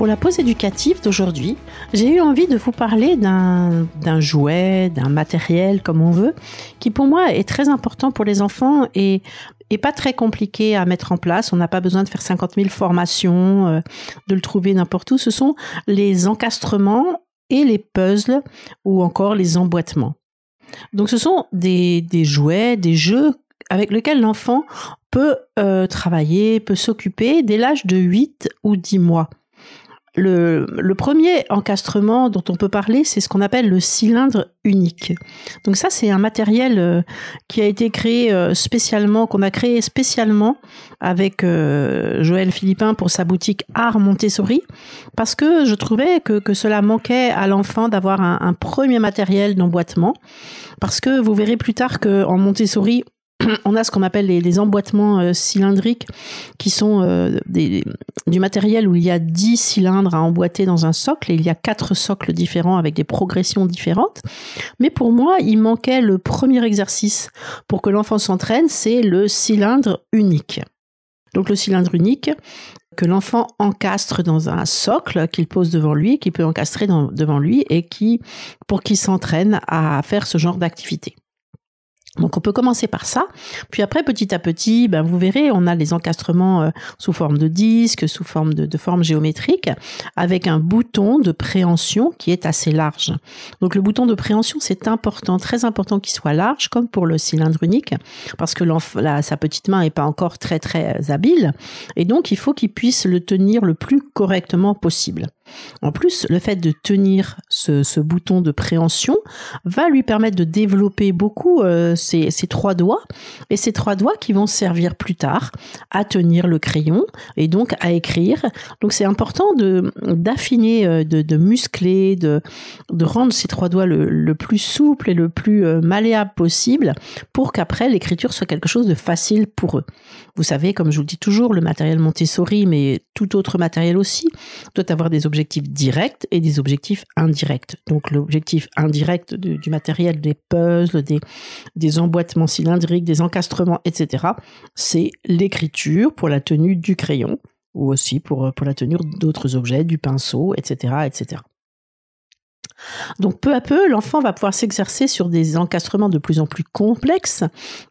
Pour la pause éducative d'aujourd'hui, j'ai eu envie de vous parler d'un jouet, d'un matériel, comme on veut, qui pour moi est très important pour les enfants et, pas très compliqué à mettre en place. On n'a pas besoin de faire 50 000 formations, euh, de le trouver n'importe où. Ce sont les encastrements et les puzzles ou encore les emboîtements. Donc ce sont des, des jouets, des jeux avec lesquels l'enfant peut euh, travailler, peut s'occuper dès l'âge de 8 ou 10 mois. Le, premier encastrement dont on peut parler, c'est ce qu'on appelle le cylindre unique. Donc ça, c'est un matériel euh, qui a été créé euh, spécialement, qu'on a créé spécialement avec euh, Joël Philippin pour sa boutique Art Montessori, parce que je trouvais que, cela manquait à l'enfant d'avoir un, un premier matériel d'emboîtement, parce que vous verrez plus tard qu'en Montessori, on a ce qu'on appelle les, emboîtements euh, cylindriques, qui sont euh, du matériel où il y a 10 cylindres à emboîter dans un socle, et il y a quatre socles différents avec des progressions différentes. Mais pour moi, il manquait le premier exercice pour que l'enfant s'entraîne, c'est le cylindre unique. Donc le cylindre unique, que l'enfant encastre dans un socle qu'il pose devant lui, qu'il peut encastrer devant lui et qui, pour qu'il s'entraîne à faire ce genre d'activité. Donc on peut commencer par ça, puis après petit à petit, ben vous verrez, on a les encastrements euh, sous forme de disque, sous forme de, de, forme géométrique, avec un bouton de préhension qui est assez large. Donc le bouton de préhension, c'est important, très important qu'il soit large, comme pour le cylindre unique, parce que la, sa petite main est pas encore très très habile, et donc il faut qu'il puisse le tenir le plus correctement possible. En plus, le fait de tenir ce, bouton de préhension va lui permettre de développer beaucoup euh, ses, trois doigts et ces trois doigts qui vont servir plus tard à tenir le crayon et donc à écrire. Donc c'est important d'affiner, euh, de, muscler, de, rendre ces trois doigts le, plus souple et le plus euh, malléable possible pour qu'après l'écriture soit quelque chose de facile pour eux. Vous savez, comme je vous le dis toujours, le matériel Montessori, mais tout autre matériel aussi, doit avoir des objectifs directs et des objectifs indirects. Donc l'objectif indirect du, matériel, des puzzles, des, emboîtements cylindriques, des encastrements, etc., c'est l'écriture pour la tenue du crayon ou aussi pour, pour la tenue d'autres objets, du pinceau, etc., etc. Donc peu à peu, l'enfant va pouvoir s'exercer sur des encastrements de plus en plus complexes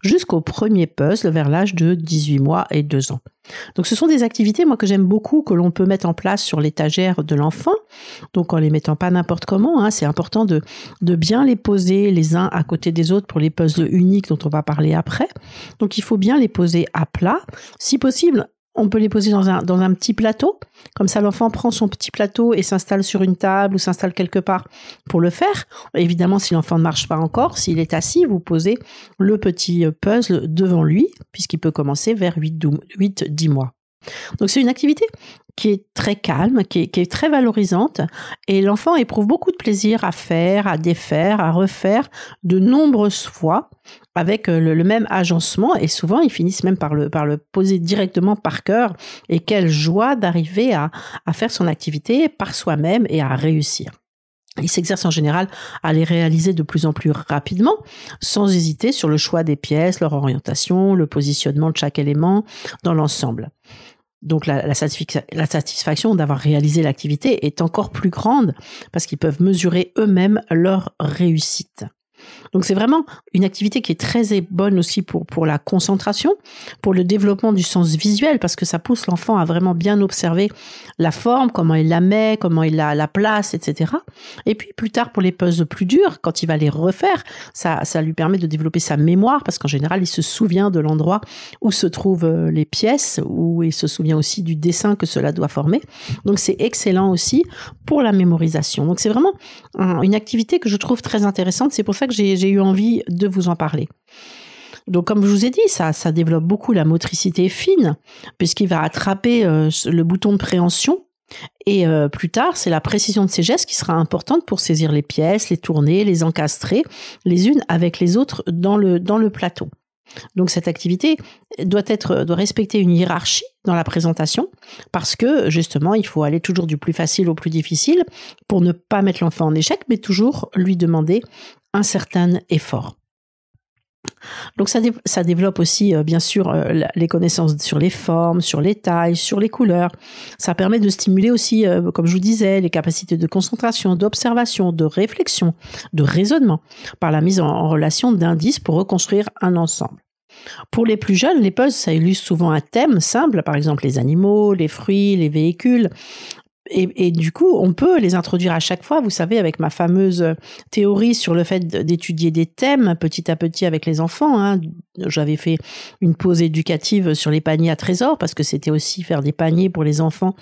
jusqu'au premier puzzle vers l'âge de 18 mois et 2 ans. Donc ce sont des activités moi que j'aime beaucoup que l'on peut mettre en place sur l'étagère de l'enfant. Donc en les mettant pas n'importe comment, hein, c'est important de, de bien les poser les uns à côté des autres pour les puzzles uniques dont on va parler après. Donc il faut bien les poser à plat, si possible on peut les poser dans un, petit plateau. Comme ça, l'enfant prend son petit plateau et s'installe sur une table ou s'installe quelque part pour le faire. Évidemment, si l'enfant ne marche pas encore, s'il est assis, vous posez le petit puzzle devant lui, puisqu'il peut commencer vers 8-10 mois. Donc c'est une activité qui est très calme, qui est, très valorisante, et l'enfant éprouve beaucoup de plaisir à faire, à défaire, à refaire de nombreuses fois avec euh, le, même agencement, et souvent ils finissent même par le, poser directement par cœur, et quelle joie d'arriver à faire son activité par soi-même et à réussir. Il s'exerce en général à les réaliser de plus en plus rapidement, sans hésiter sur le choix des pièces, leur orientation, le positionnement de chaque élément dans l'ensemble. Donc la, la, satisfaction d'avoir réalisé l'activité est encore plus grande parce qu'ils peuvent mesurer eux-mêmes leur réussite. Donc c'est vraiment une activité qui est très bonne aussi pour, pour la concentration, pour le développement du sens visuel, parce que ça pousse l'enfant à vraiment bien observer la forme, comment il la met, comment il la, la place, etc. Et puis plus tard pour les puzzles plus durs, quand il va les refaire, ça, ça lui permet de développer sa mémoire, parce qu'en général il se souvient de l'endroit où se trouvent euh, les pièces, où il se souvient aussi du dessin que cela doit former. Donc c'est excellent aussi pour la mémorisation. Donc c'est vraiment une activité que je trouve très intéressante. C'est pour ça que j'ai eu envie de vous en parler. Donc, comme je vous ai dit, ça, développe beaucoup la motricité fine, puisqu'il va attraper euh, le bouton de préhension. Et euh, plus tard, c'est la précision de ses gestes qui sera importante pour saisir les pièces, les tourner, les encastrer les unes avec les autres dans le, dans le plateau. Donc cette activité doit être doit respecter une hiérarchie dans la présentation parce que justement il faut aller toujours du plus facile au plus difficile pour ne pas mettre l'enfant en échec mais toujours lui demander un certain effort. Donc ça, développe aussi euh, bien sûr euh, les connaissances sur les formes, sur les tailles, sur les couleurs. Ça permet de stimuler aussi, euh, comme je vous disais, les capacités de concentration, d'observation, de réflexion, de raisonnement, par la mise en relation d'indices pour reconstruire un ensemble. Pour les plus jeunes, les puzzles, ça illustre souvent un thème simple, par exemple les animaux, les fruits, les véhicules, et, du coup, on peut les introduire à chaque fois. Vous savez, avec ma fameuse théorie sur le fait d'étudier des thèmes petit à petit avec les enfants. Hein. J'avais fait une pause éducative sur les paniers à trésors parce que c'était aussi faire des paniers pour les enfants,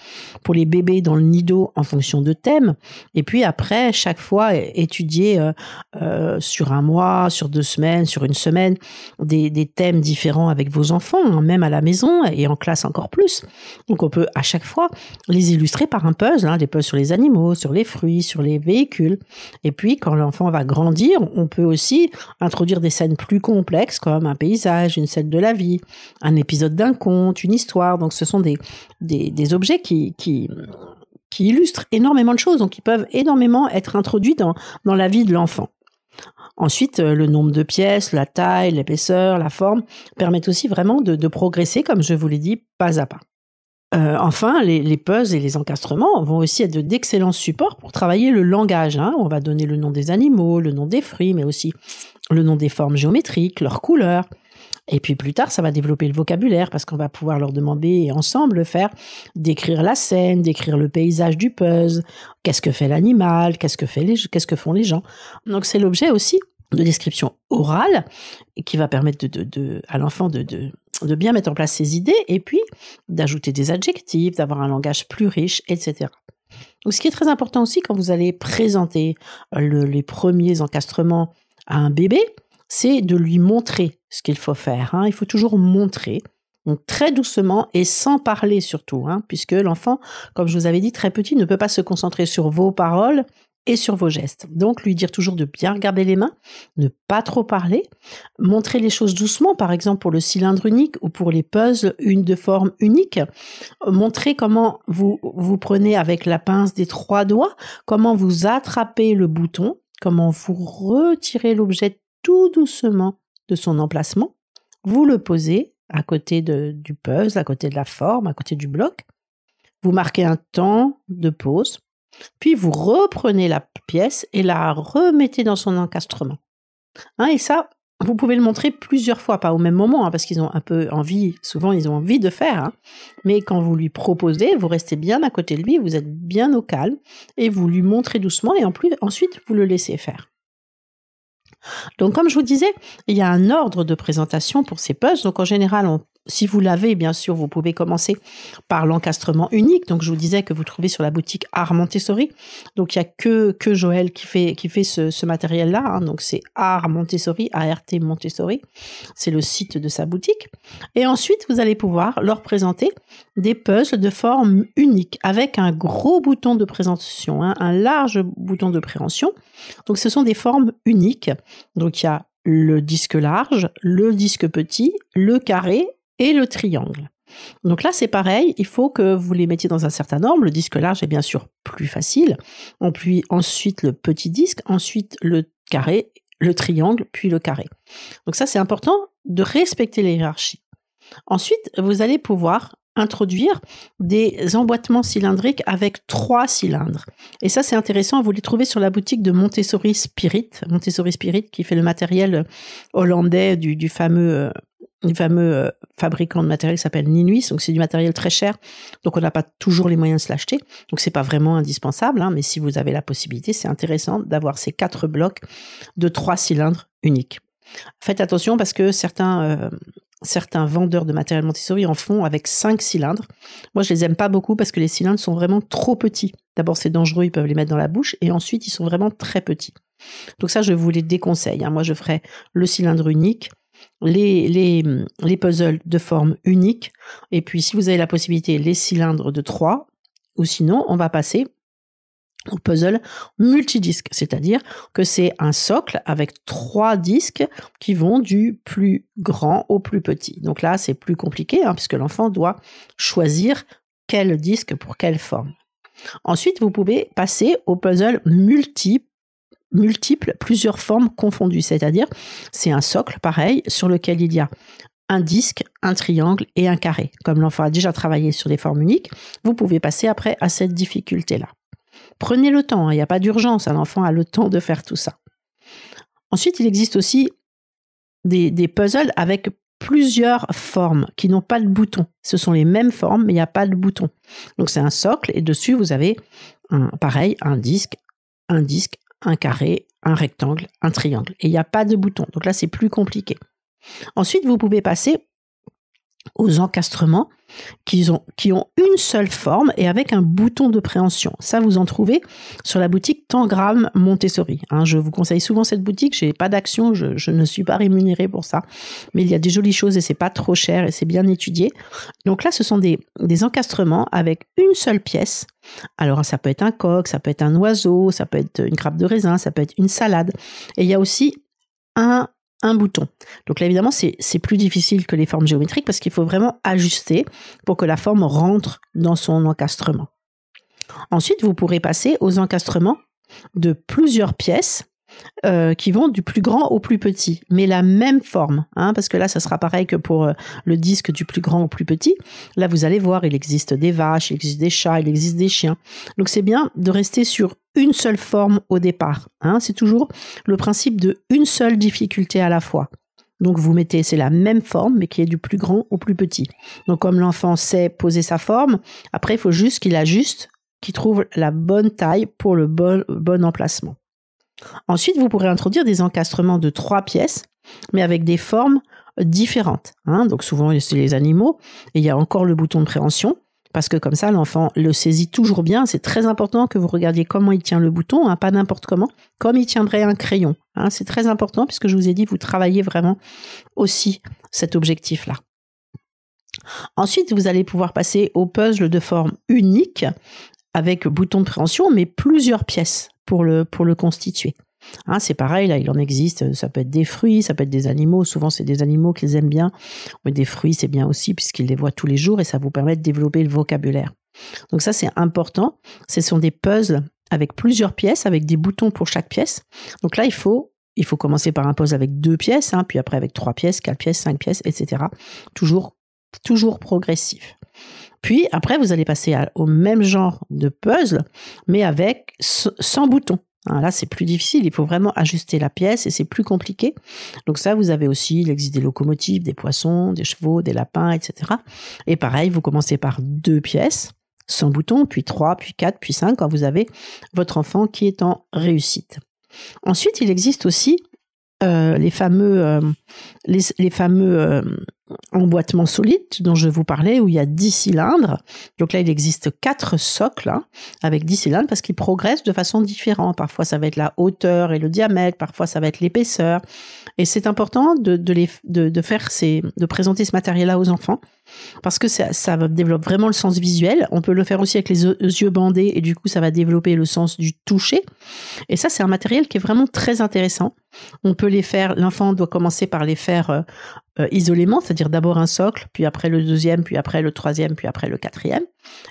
pour les bébés dans le nido en fonction de thèmes. Et puis après, chaque fois, étudier euh, euh, sur un mois, sur deux semaines, sur une semaine, des, des thèmes différents avec vos enfants, hein, même à la maison et en classe encore plus. Donc on peut à chaque fois les illustrer par un puzzles, hein, des puzzles sur les animaux, sur les fruits, sur les véhicules. Et puis, quand l'enfant va grandir, on peut aussi introduire des scènes plus complexes, comme un paysage, une scène de la vie, un épisode d'un conte, une histoire. Donc, ce sont des, des, objets qui, qui, illustrent énormément de choses, donc qui peuvent énormément être introduits dans, dans la vie de l'enfant. Ensuite, euh, le nombre de pièces, la taille, l'épaisseur, la forme permettent aussi vraiment de progresser, comme je vous l'ai dit, pas à pas. Euh, enfin, les, les, puzzles et les encastrements vont aussi être d'excellents supports pour travailler le langage. Hein. On va donner le nom des animaux, le nom des fruits, mais aussi le nom des formes géométriques, leurs couleurs. Et puis plus tard, ça va développer le vocabulaire parce qu'on va pouvoir leur demander ensemble faire décrire la scène, décrire le paysage du puzzle, qu'est-ce que fait l'animal, qu'est-ce que que font les gens? Donc c'est l'objet aussi de description orale qui va permettre de, de, de à l'enfant de, de de bien mettre en place ses idées et puis d'ajouter des adjectifs, d'avoir un langage plus riche, etc. Donc, ce qui est très important aussi quand vous allez présenter les premiers encastrements à un bébé, c'est de lui montrer ce qu'il faut faire. Hein. Il faut toujours montrer, donc très doucement et sans parler surtout, hein, puisque l'enfant, comme je vous avais dit, très petit, ne peut pas se concentrer sur vos paroles et sur vos gestes. Donc lui dire toujours de bien regarder les mains, ne pas trop parler, montrer les choses doucement, par exemple pour le cylindre unique ou pour les puzzles une de forme unique, montrer comment vous vous prenez avec la pince des trois doigts, comment vous attrapez le bouton, comment vous retirez l'objet tout doucement de son emplacement, vous le posez à côté de, du puzzle, à côté de la forme, à côté du bloc. Vous marquez un temps de pause puis vous reprenez la pièce et la remettez dans son encastrement. Hein, et ça, vous pouvez le montrer plusieurs fois, pas au même moment, hein, parce qu'ils ont un peu envie, souvent ils ont envie de faire, hein. mais quand vous lui proposez, vous restez bien à côté de lui, vous êtes bien au calme, et vous lui montrez doucement, et en plus, ensuite, vous le laissez faire. Donc, comme je vous disais, il y a un ordre de présentation pour ces puzzles. Donc, en général, on si vous l'avez, bien sûr, vous pouvez commencer par l'encastrement unique. Donc, je vous disais que vous trouvez sur la boutique Art Montessori. Donc, il y a que, Joël qui fait, qui fait ce, matériel-là. Hein. Donc, c'est Art Montessori, ART Montessori. C'est le site de sa boutique. Et ensuite, vous allez pouvoir leur présenter des puzzles de forme unique avec un gros bouton de présentation, hein, un large bouton de préhension. Donc, ce sont des formes uniques. Donc, il y a le disque large, le disque petit, le carré et le triangle. Donc là, c'est pareil, il faut que vous les mettiez dans un certain ordre. Le disque large est bien sûr plus facile. Puis ensuite le petit disque, ensuite le carré, le triangle, puis le carré. Donc ça, c'est important de respecter les hiérarchies. Ensuite, vous allez pouvoir introduire des emboîtements cylindriques avec trois cylindres. Et ça, c'est intéressant. Vous les trouvez sur la boutique de Montessori Spirit. Montessori Spirit qui fait le matériel hollandais du, du fameux du fameux euh, fabricant de matériel qui s'appelle Ninuis. Donc c'est du matériel très cher, donc on n'a pas toujours les moyens de se l'acheter. Donc c'est pas vraiment indispensable, hein, mais si vous avez la possibilité, c'est intéressant d'avoir ces quatre blocs de trois cylindres uniques. Faites attention parce que certains euh, certains vendeurs de matériel Montessori en font avec cinq cylindres. Moi, je les aime pas beaucoup parce que les cylindres sont vraiment trop petits. D'abord, c'est dangereux, ils peuvent les mettre dans la bouche, et ensuite, ils sont vraiment très petits. Donc ça, je vous les déconseille. Hein. Moi, je ferai le cylindre unique, les, les, les puzzles de forme unique. Et puis, si vous avez la possibilité, les cylindres de 3. Ou sinon, on va passer au puzzle multidisque, c'est-à-dire que c'est un socle avec trois disques qui vont du plus grand au plus petit. Donc là, c'est plus compliqué hein, puisque l'enfant doit choisir quel disque pour quelle forme. Ensuite, vous pouvez passer au puzzle multiple multiples, plusieurs formes confondues. C'est-à-dire, c'est un socle pareil sur lequel il y a un disque, un triangle et un carré. Comme l'enfant a déjà travaillé sur des formes uniques, vous pouvez passer après à cette difficulté-là. Prenez le temps, hein, il n'y a pas d'urgence, l'enfant a le temps de faire tout ça. Ensuite, il existe aussi des, des puzzles avec plusieurs formes qui n'ont pas de bouton. Ce sont les mêmes formes, mais il n'y a pas de bouton. Donc c'est un socle et dessus, vous avez un, pareil, un disque, un disque, un carré, un rectangle, un triangle. Et il n'y a pas de bouton. Donc là, c'est plus compliqué. Ensuite, vous pouvez passer aux encastrements qui ont, qui ont une seule forme et avec un bouton de préhension. Ça, vous en trouvez sur la boutique Tangram Montessori. Hein, je vous conseille souvent cette boutique. J'ai pas d'action, je, ne suis pas rémunérée pour ça, mais il y a des jolies choses et c'est pas trop cher et c'est bien étudié. Donc là, ce sont des, des encastrements avec une seule pièce. Alors, ça peut être un coq, ça peut être un oiseau, ça peut être une grappe de raisin, ça peut être une salade. Et il y a aussi un un bouton. Donc là, évidemment, c'est plus difficile que les formes géométriques parce qu'il faut vraiment ajuster pour que la forme rentre dans son encastrement. Ensuite, vous pourrez passer aux encastrements de plusieurs pièces euh, qui vont du plus grand au plus petit, mais la même forme, hein, parce que là, ça sera pareil que pour euh, le disque du plus grand au plus petit. Là, vous allez voir, il existe des vaches, il existe des chats, il existe des chiens. Donc, c'est bien de rester sur une seule forme au départ. Hein. C'est toujours le principe de une seule difficulté à la fois. Donc vous mettez, c'est la même forme, mais qui est du plus grand au plus petit. Donc comme l'enfant sait poser sa forme, après il faut juste qu'il ajuste, qu'il trouve la bonne taille pour le bon, bon emplacement. Ensuite, vous pourrez introduire des encastrements de trois pièces, mais avec des formes différentes. Hein. Donc souvent, c'est les animaux, et il y a encore le bouton de préhension, parce que comme ça, l'enfant le saisit toujours bien. C'est très important que vous regardiez comment il tient le bouton, hein, pas n'importe comment, comme il tiendrait un crayon. Hein. C'est très important, puisque je vous ai dit, vous travaillez vraiment aussi cet objectif-là. Ensuite, vous allez pouvoir passer au puzzle de forme unique, avec bouton de préhension, mais plusieurs pièces pour le, pour le constituer. Hein, c'est pareil, là, il en existe, ça peut être des fruits, ça peut être des animaux, souvent c'est des animaux qu'ils aiment bien, mais des fruits c'est bien aussi puisqu'ils les voient tous les jours et ça vous permet de développer le vocabulaire. Donc ça c'est important, ce sont des puzzles avec plusieurs pièces, avec des boutons pour chaque pièce. Donc là il faut, il faut commencer par un puzzle avec deux pièces, hein, puis après avec trois pièces, quatre pièces, cinq pièces, etc. Toujours, toujours progressif. Puis après, vous allez passer au même genre de puzzle, mais avec 100 boutons. Hein, là, c'est plus difficile, il faut vraiment ajuster la pièce et c'est plus compliqué. Donc ça, vous avez aussi, il existe des locomotives, des poissons, des chevaux, des lapins, etc. Et pareil, vous commencez par deux pièces, 100 boutons, puis trois, puis quatre, puis cinq, quand vous avez votre enfant qui est en réussite. Ensuite, il existe aussi euh, les fameux, euh, les, fameux euh, emboîtement solide dont je vous parlais, où il y a 10 cylindres. Donc là, il existe quatre socles hein, avec 10 cylindres parce qu'ils progressent de façon différente. Parfois, ça va être la hauteur et le diamètre, parfois, ça va être l'épaisseur. Et c'est important de, de, les, de, de, faire ces, de présenter ce matériel-là aux enfants parce que ça, développe vraiment le sens visuel. On peut le faire aussi avec les yeux bandés et du coup, ça va développer le sens du toucher. Et ça, c'est un matériel qui est vraiment très intéressant. On peut les faire, l'enfant doit commencer par les faire euh, euh, isolément, c'est-à-dire d'abord un socle, puis après le deuxième, puis après le troisième, puis après le quatrième.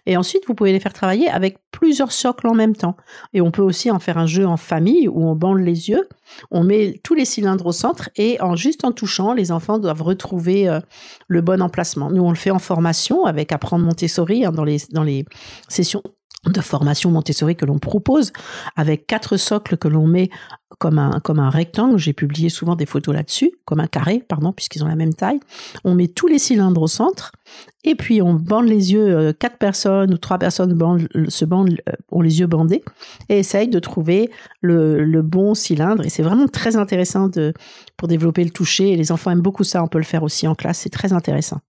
Et ensuite, vous pouvez les faire travailler avec plusieurs socles en même temps. Et on peut aussi en faire un jeu en famille où on bande les yeux, on met tous les cylindres au centre et en juste en touchant, les enfants doivent retrouver euh, le bon emplacement. Nous, on le fait en formation avec Apprendre Montessori hein, dans, les, dans les sessions de formation Montessori que l'on propose avec quatre socles que l'on met comme un, comme un rectangle. J'ai publié souvent des photos là-dessus, comme un carré, pardon, puisqu'ils ont la même taille. On met tous les cylindres au centre et puis on bande les yeux, euh, quatre personnes ou trois personnes bandent, se bandent, euh, ont les yeux bandés et essayent de trouver le, le bon cylindre. Et c'est vraiment très intéressant de, pour développer le toucher. Et les enfants aiment beaucoup ça. On peut le faire aussi en classe. C'est très intéressant.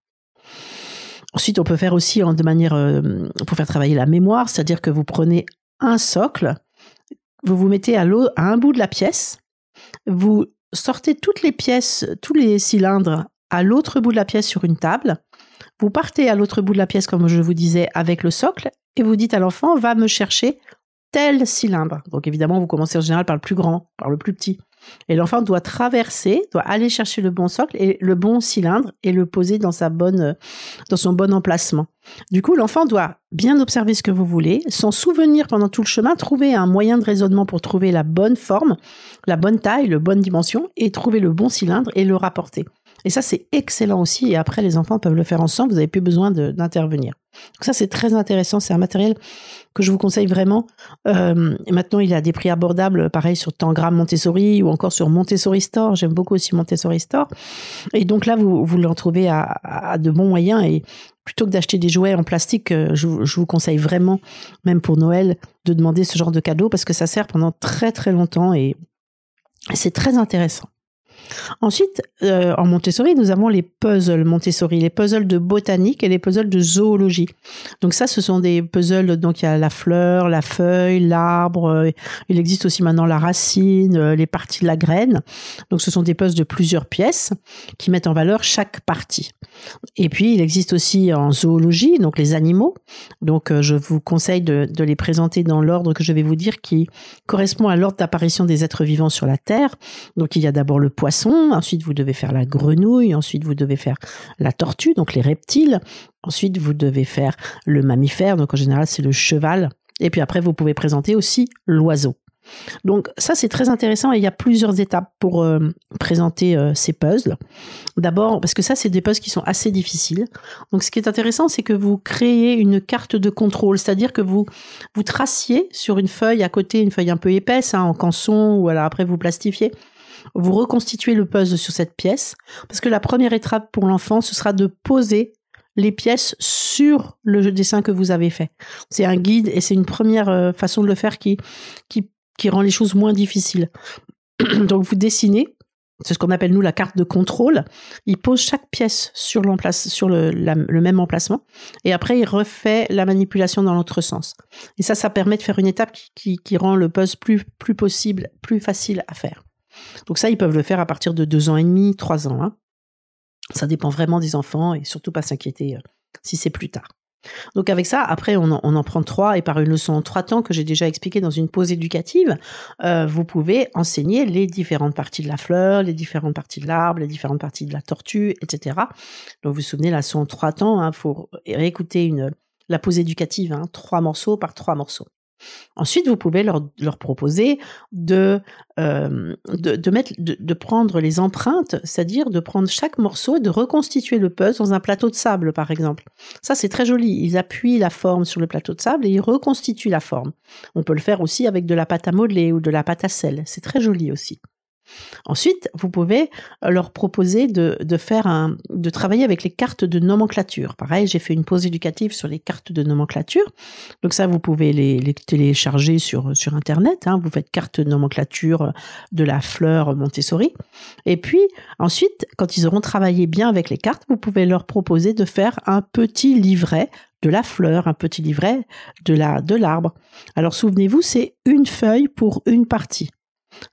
Ensuite, on peut faire aussi de manière euh, pour faire travailler la mémoire, c'est-à-dire que vous prenez un socle, vous vous mettez à, à un bout de la pièce, vous sortez toutes les pièces, tous les cylindres à l'autre bout de la pièce sur une table, vous partez à l'autre bout de la pièce, comme je vous disais, avec le socle, et vous dites à l'enfant, va me chercher tel cylindre. Donc évidemment, vous commencez en général par le plus grand, par le plus petit. Et l'enfant doit traverser, doit aller chercher le bon socle et le bon cylindre et le poser dans sa bonne, dans son bon emplacement. Du coup, l'enfant doit bien observer ce que vous voulez, s'en souvenir pendant tout le chemin, trouver un moyen de raisonnement pour trouver la bonne forme, la bonne taille, la bonne dimension et trouver le bon cylindre et le rapporter. Et ça, c'est excellent aussi. Et après, les enfants peuvent le faire ensemble. Vous n'avez plus besoin d'intervenir. Ça, c'est très intéressant. C'est un matériel que je vous conseille vraiment. Euh, maintenant, il a des prix abordables, pareil sur Tangram Montessori ou encore sur Montessori Store. J'aime beaucoup aussi Montessori Store. Et donc là, vous, vous l'en trouvez à, de bons moyens. Et plutôt que d'acheter des jouets en plastique, euh, je, vous conseille vraiment, même pour Noël, de demander ce genre de cadeau parce que ça sert pendant très très longtemps et c'est très intéressant. Ensuite, euh, en Montessori, nous avons les puzzles Montessori, les puzzles de botanique et les puzzles de zoologie. Donc ça, ce sont des puzzles, donc il y a la fleur, la feuille, l'arbre, euh, il existe aussi maintenant la racine, euh, les parties de la graine. Donc ce sont des puzzles de plusieurs pièces qui mettent en valeur chaque partie. Et puis, il existe aussi en zoologie, donc les animaux. Donc je vous conseille de, de les présenter dans l'ordre que je vais vous dire qui correspond à l'ordre d'apparition des êtres vivants sur la Terre. Donc il y a d'abord le poisson, ensuite vous devez faire la grenouille, ensuite vous devez faire la tortue, donc les reptiles, ensuite vous devez faire le mammifère, donc en général c'est le cheval, et puis après vous pouvez présenter aussi l'oiseau. Donc ça c'est très intéressant et il y a plusieurs étapes pour euh, présenter euh, ces puzzles. D'abord parce que ça c'est des puzzles qui sont assez difficiles. Donc ce qui est intéressant c'est que vous créez une carte de contrôle, c'est-à-dire que vous vous traciez sur une feuille à côté, une feuille un peu épaisse hein, en canson ou alors après vous plastifiez vous reconstituez le puzzle sur cette pièce, parce que la première étape pour l'enfant, ce sera de poser les pièces sur le dessin que vous avez fait. C'est un guide et c'est une première euh, façon de le faire qui, qui, qui rend les choses moins difficiles. Donc vous dessinez, c'est ce qu'on appelle nous la carte de contrôle. Il pose chaque pièce sur, sur le, même emplacement et après il refait la manipulation dans l'autre sens. Et ça, ça permet de faire une étape qui, qui, qui rend le puzzle plus, plus possible, plus facile à faire. Donc ça, ils peuvent le faire à partir de deux ans et demi, trois ans. Hein. Ça dépend vraiment des enfants et surtout pas s'inquiéter euh, si c'est plus tard. Donc avec ça, après, on en, prend trois et par une leçon en trois temps que j'ai déjà expliqué dans une pause éducative, euh, vous pouvez enseigner les différentes parties de la fleur, les différentes parties de l'arbre, les différentes parties de la tortue, etc. Donc vous vous souvenez, la leçon en trois temps, il hein, faut réécouter la pause éducative, hein, trois morceaux par trois morceaux. Ensuite, vous pouvez leur, leur proposer de, euh, de, mettre, de, prendre les empreintes, c'est-à-dire de prendre chaque morceau et de reconstituer le puzzle dans un plateau de sable, par exemple. Ça, c'est très joli. Ils appuient la forme sur le plateau de sable et ils reconstituent la forme. On peut le faire aussi avec de la pâte à modeler ou de la pâte à sel. C'est très joli aussi. Ensuite, vous pouvez leur proposer de, de faire un, de travailler avec les cartes de nomenclature. Pareil, j'ai fait une pause éducative sur les cartes de nomenclature. Donc ça, vous pouvez les, les télécharger sur, sur Internet. Hein. Vous faites carte de nomenclature de la fleur Montessori. Et puis, ensuite, quand ils auront travaillé bien avec les cartes, vous pouvez leur proposer de faire un petit livret de la fleur, un petit livret de la de l'arbre. Alors souvenez-vous, c'est une feuille pour une partie.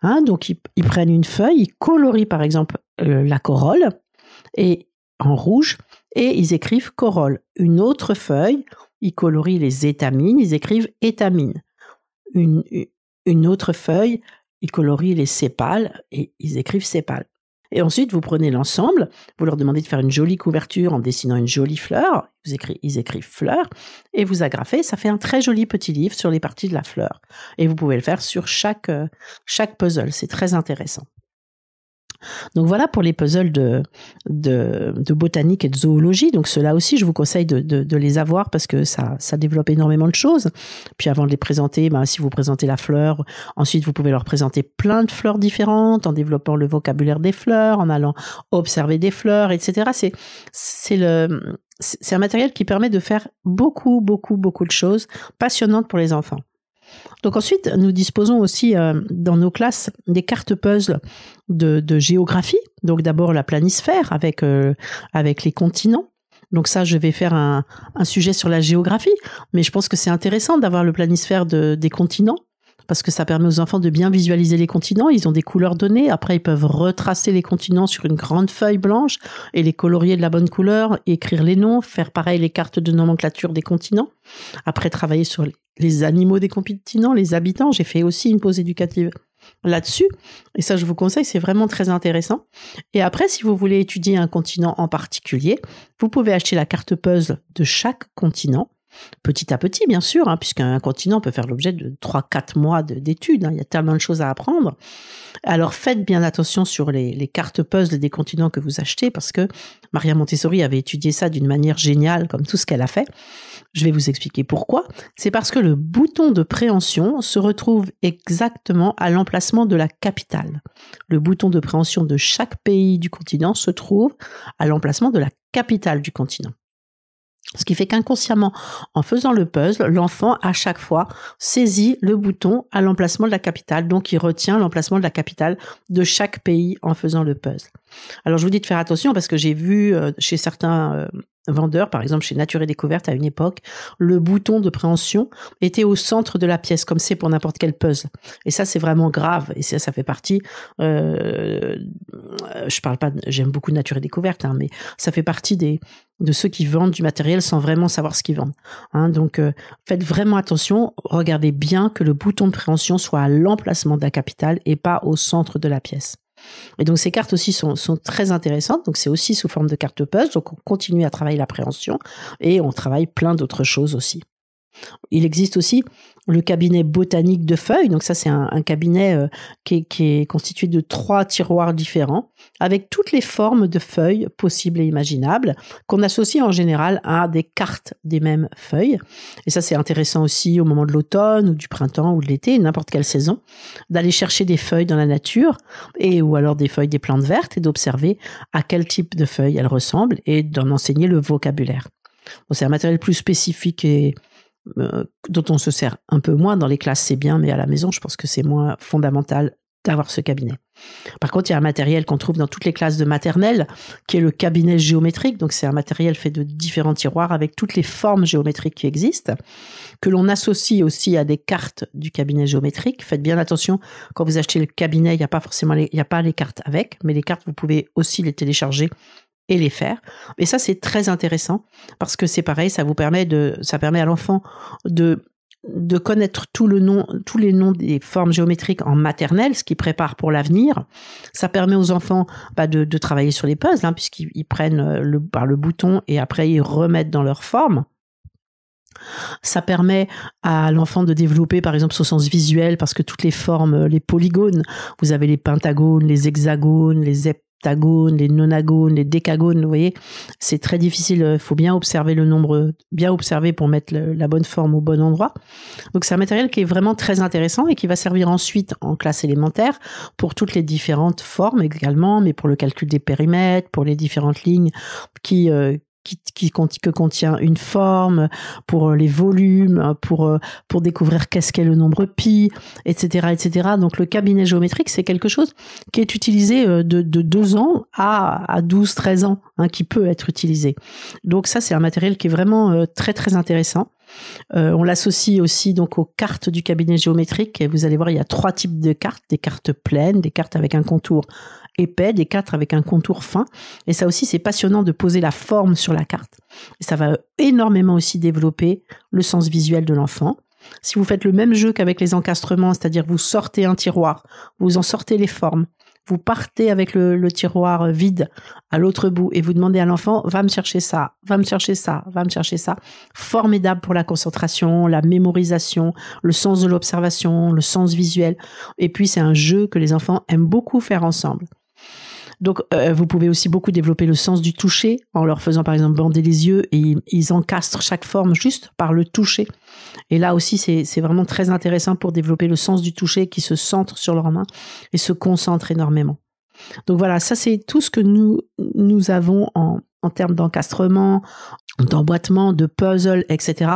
Hein, donc ils, prennent une feuille, ils colorient par exemple euh, la corolle et en rouge et ils écrivent corolle. Une autre feuille, ils colorient les étamines, ils écrivent étamines. Une, une autre feuille, ils colorient les sépales et ils écrivent sépales. Et ensuite, vous prenez l'ensemble, vous leur demandez de faire une jolie couverture en dessinant une jolie fleur, ils écrivent fleur, et vous agrafez, ça fait un très joli petit livre sur les parties de la fleur. Et vous pouvez le faire sur chaque, euh, chaque puzzle, c'est très intéressant. Donc voilà pour les puzzles de, de, botanique et de zoologie. Donc ceux-là aussi, je vous conseille de, de, les avoir parce que ça, ça développe énormément de choses. Puis avant de les présenter, ben, si vous présentez la fleur, ensuite vous pouvez leur présenter plein de fleurs différentes en développant le vocabulaire des fleurs, en allant observer des fleurs, etc. C'est, c'est le, c'est un matériel qui permet de faire beaucoup, beaucoup, beaucoup de choses passionnantes pour les enfants. Donc ensuite, nous disposons aussi euh, dans nos classes des cartes puzzles de, géographie. Donc d'abord la planisphère avec, euh, avec les continents. Donc ça, je vais faire un, sujet sur la géographie, mais je pense que c'est intéressant d'avoir le planisphère des continents parce que ça permet aux enfants de bien visualiser les continents. Ils ont des couleurs données. Après, ils peuvent retracer les continents sur une grande feuille blanche et les colorier de la bonne couleur, écrire les noms, faire pareil les cartes de nomenclature des continents. Après, travailler sur les animaux des continents, les habitants. J'ai fait aussi une pause éducative là-dessus. Et ça, je vous conseille, c'est vraiment très intéressant. Et après, si vous voulez étudier un continent en particulier, vous pouvez acheter la carte puzzle de chaque continent petit à petit, bien sûr, hein, puisqu'un continent peut faire l'objet de 3-4 mois d'études. Hein, il y a tellement de choses à apprendre. Alors faites bien attention sur les, cartes puzzles des continents que vous achetez, parce que Maria Montessori avait étudié ça d'une manière géniale, comme tout ce qu'elle a fait. Je vais vous expliquer pourquoi. C'est parce que le bouton de préhension se retrouve exactement à l'emplacement de la capitale. Le bouton de préhension de chaque pays du continent se trouve à l'emplacement de la capitale du continent. Ce qui fait qu'inconsciemment, en faisant le puzzle, l'enfant, à chaque fois, saisit le bouton à l'emplacement de la capitale. Donc, il retient l'emplacement de la capitale de chaque pays en faisant le puzzle. Alors, je vous dis de faire attention parce que j'ai vu euh, chez certains euh, vendeur, par exemple chez Nature et Découverte à une époque, le bouton de préhension était au centre de la pièce, comme c'est pour n'importe quel puzzle. Et ça, c'est vraiment grave. Et ça, ça fait partie. Euh, je parle pas. J'aime beaucoup Nature et Découverte, hein, mais ça fait partie des de ceux qui vendent du matériel sans vraiment savoir ce qu'ils vendent. Hein, donc, euh, faites vraiment attention. Regardez bien que le bouton de préhension soit à l'emplacement de la capitale et pas au centre de la pièce. Et donc ces cartes aussi sont, très intéressantes. Donc c'est aussi sous forme de cartes puzzle. Donc on continue à travailler l'appréhension et on travaille plein d'autres choses aussi. Il existe aussi le cabinet botanique de feuilles. Donc ça, c'est un, cabinet euh, qui, est, constitué de trois tiroirs différents, avec toutes les formes de feuilles possibles et imaginables, qu'on associe en général à des cartes des mêmes feuilles. Et ça, c'est intéressant aussi au moment de l'automne ou du printemps ou de l'été, n'importe quelle saison, d'aller chercher des feuilles dans la nature, et ou alors des feuilles des plantes vertes, et d'observer à quel type de feuilles elles ressemblent, et d'en enseigner le vocabulaire. c'est un matériel plus spécifique et euh, dont on se sert un peu moins dans les classes, c'est bien, mais à la maison, je pense que c'est moins fondamental d'avoir ce cabinet. Par contre, il y a un matériel qu'on trouve dans toutes les classes de maternelle, qui est le cabinet géométrique. Donc, c'est un matériel fait de différents tiroirs avec toutes les formes géométriques qui existent, que l'on associe aussi à des cartes du cabinet géométrique. Faites bien attention, quand vous achetez le cabinet, il n'y a pas forcément il n'y a pas les cartes avec, mais les cartes, vous pouvez aussi les télécharger et les faire. Et ça, c'est très intéressant parce que c'est pareil, ça vous permet de, ça permet à l'enfant de de connaître tous les noms des formes géométriques en maternelle, ce qui prépare pour l'avenir. Ça permet aux enfants bah, de, de, travailler sur les puzzles, hein, puisqu'ils prennent euh, le, par le bouton et après ils remettent dans leur forme. Ça permet à l'enfant de développer, par exemple, son sens visuel, parce que toutes les formes, les polygones, vous avez les pentagones, les hexagones, les les nonagones, les décagones, vous voyez, c'est très difficile. Il faut bien observer le nombre, bien observer pour mettre la bonne forme au bon endroit. Donc c'est un matériel qui est vraiment très intéressant et qui va servir ensuite en classe élémentaire pour toutes les différentes formes également, mais pour le calcul des périmètres, pour les différentes lignes qui euh, qui, qui, que contient une forme, pour euh, les volumes, pour euh, pour découvrir qu'est-ce qu'est le nombre pi, etc., etc. Donc le cabinet géométrique, c'est quelque chose qui est utilisé euh, de, de 2 ans à, à 12, 13 ans, hein, qui peut être utilisé. Donc ça, c'est un matériel qui est vraiment très, très intéressant. Euh, on l'associe aussi donc aux cartes du cabinet géométrique. Et vous allez voir, il y a trois types de cartes des cartes pleines, des cartes avec un contour épais, des cartes avec un contour fin. Et ça aussi, c'est passionnant de poser la forme sur la carte. Et ça va énormément aussi développer le sens visuel de l'enfant. Si vous faites le même jeu qu'avec les encastrements, c'est-à-dire vous sortez un tiroir, vous en sortez les formes, vous partez avec le, tiroir vide à l'autre bout et vous demandez à l'enfant, va me chercher ça, va me chercher ça, va me chercher ça. Formidable pour la concentration, la mémorisation, le sens de l'observation, le sens visuel. Et puis c'est un jeu que les enfants aiment beaucoup faire ensemble. Donc, euh, vous pouvez aussi beaucoup développer le sens du toucher en leur faisant, par exemple, bander les yeux et ils encastrent chaque forme juste par le toucher. Et là aussi, c'est vraiment très intéressant pour développer le sens du toucher qui se centre sur leurs mains et se concentre énormément. Donc voilà, ça c'est tout ce que nous, avons en termes d'encastrement, d'emboîtement, de puzzle, etc.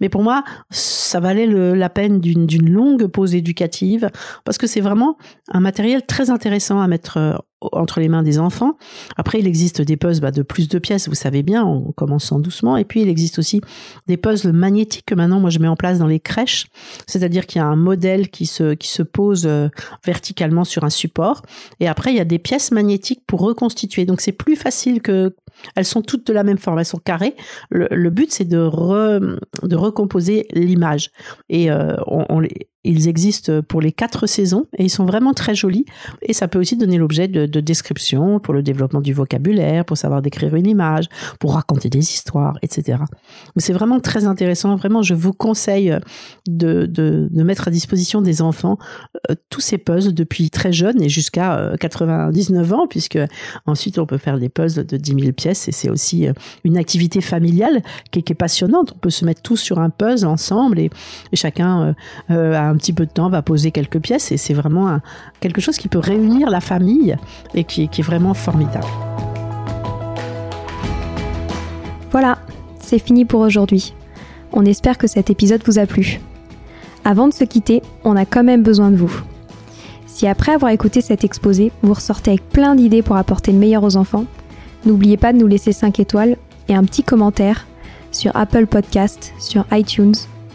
Mais pour moi, ça valait la peine d'une longue pause éducative parce que c'est vraiment un matériel très intéressant à mettre euh, entre les mains des enfants. Après, il existe des puzzles bah, de plus de pièces, vous savez bien, en commençant doucement. Et puis, il existe aussi des puzzles magnétiques que maintenant, moi, je mets en place dans les crèches. C'est-à-dire qu'il y a un modèle qui se, qui se pose euh, verticalement sur un support. Et après, il y a des pièces magnétiques pour reconstituer. Donc, c'est plus facile que elles sont toutes de la même forme, elles sont carrées. Le, but, c'est de, de recomposer l'image. Et euh, on, les, ils existent pour les quatre saisons et ils sont vraiment très jolis. Et ça peut aussi donner l'objet de, de descriptions pour le développement du vocabulaire, pour savoir décrire une image, pour raconter des histoires, etc. Mais c'est vraiment très intéressant. Vraiment, je vous conseille de, de, de mettre à disposition des enfants euh, tous ces puzzles depuis très jeune et jusqu'à 99 euh, ans, puisque ensuite on peut faire des puzzles de 10 000 pièces et c'est aussi euh, une activité familiale qui est, passionnante. On peut se mettre tous sur un puzzle ensemble et, chacun a un petit peu de temps, va poser quelques pièces et c'est vraiment quelque chose qui peut réunir la famille et qui, qui est vraiment formidable. Voilà, c'est fini pour aujourd'hui. On espère que cet épisode vous a plu. Avant de se quitter, on a quand même besoin de vous. Si après avoir écouté cet exposé, vous ressortez avec plein d'idées pour apporter le meilleur aux enfants, n'oubliez pas de nous laisser 5 étoiles et un petit commentaire sur Apple Podcast, sur iTunes